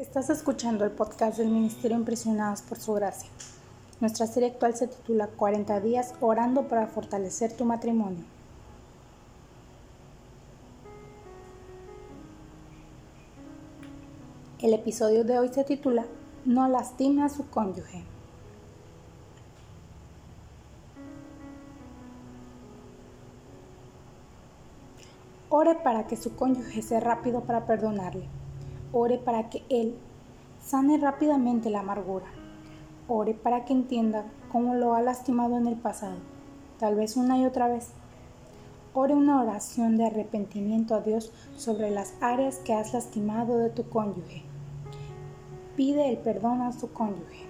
Estás escuchando el podcast del Ministerio Impresionados por Su Gracia. Nuestra serie actual se titula 40 días orando para fortalecer tu matrimonio. El episodio de hoy se titula No lastime a su cónyuge. Ore para que su cónyuge sea rápido para perdonarle. Ore para que él sane rápidamente la amargura. Ore para que entienda cómo lo ha lastimado en el pasado, tal vez una y otra vez. Ore una oración de arrepentimiento a Dios sobre las áreas que has lastimado de tu cónyuge. Pide el perdón a su cónyuge.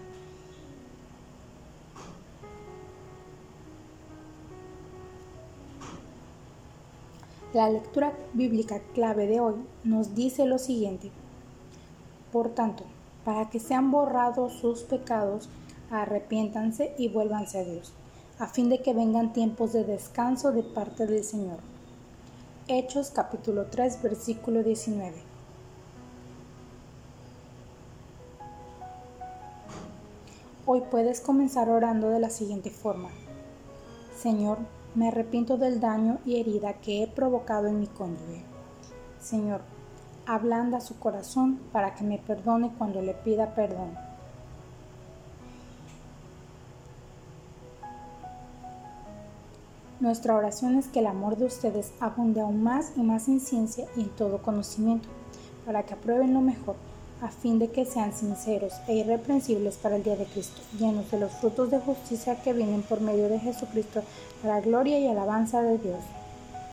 La lectura bíblica clave de hoy nos dice lo siguiente. Por tanto, para que sean borrados sus pecados, arrepiéntanse y vuélvanse a Dios, a fin de que vengan tiempos de descanso de parte del Señor. Hechos capítulo 3 versículo 19. Hoy puedes comenzar orando de la siguiente forma. Señor, me arrepiento del daño y herida que he provocado en mi cónyuge. Señor, ablanda su corazón para que me perdone cuando le pida perdón. Nuestra oración es que el amor de ustedes abunde aún más y más en ciencia y en todo conocimiento, para que aprueben lo mejor a fin de que sean sinceros e irreprensibles para el día de Cristo, llenos de los frutos de justicia que vienen por medio de Jesucristo, para gloria y alabanza de Dios.